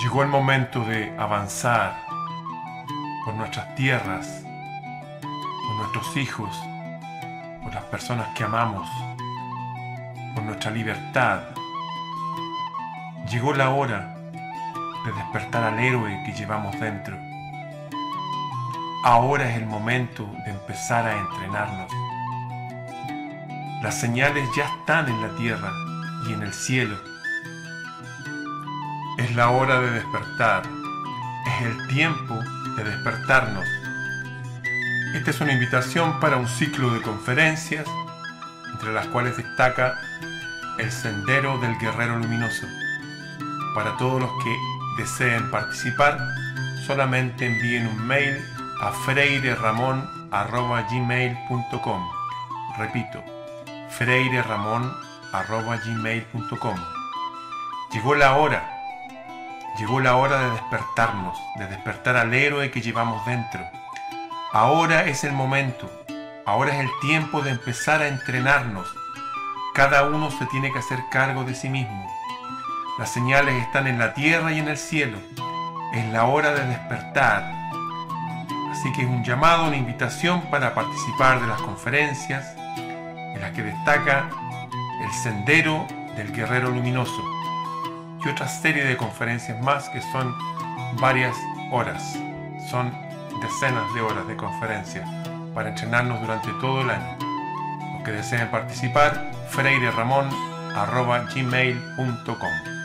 Llegó el momento de avanzar por nuestras tierras, por nuestros hijos, por las personas que amamos, por nuestra libertad. Llegó la hora de despertar al héroe que llevamos dentro. Ahora es el momento de empezar a entrenarnos. Las señales ya están en la tierra y en el cielo. Es la hora de despertar. Es el tiempo de despertarnos. Esta es una invitación para un ciclo de conferencias, entre las cuales destaca El Sendero del Guerrero Luminoso. Para todos los que deseen participar, solamente envíen un mail a freireramon.gmail.com Repito, freireramon.gmail.com Llegó la hora, llegó la hora de despertarnos, de despertar al héroe que llevamos dentro. Ahora es el momento, ahora es el tiempo de empezar a entrenarnos. Cada uno se tiene que hacer cargo de sí mismo. Las señales están en la tierra y en el cielo. Es la hora de despertar. Así que es un llamado, una invitación para participar de las conferencias en las que destaca el sendero del guerrero luminoso y otra serie de conferencias más que son varias horas. Son decenas de horas de conferencias para entrenarnos durante todo el año. Los que deseen participar, freireramon.gmail.com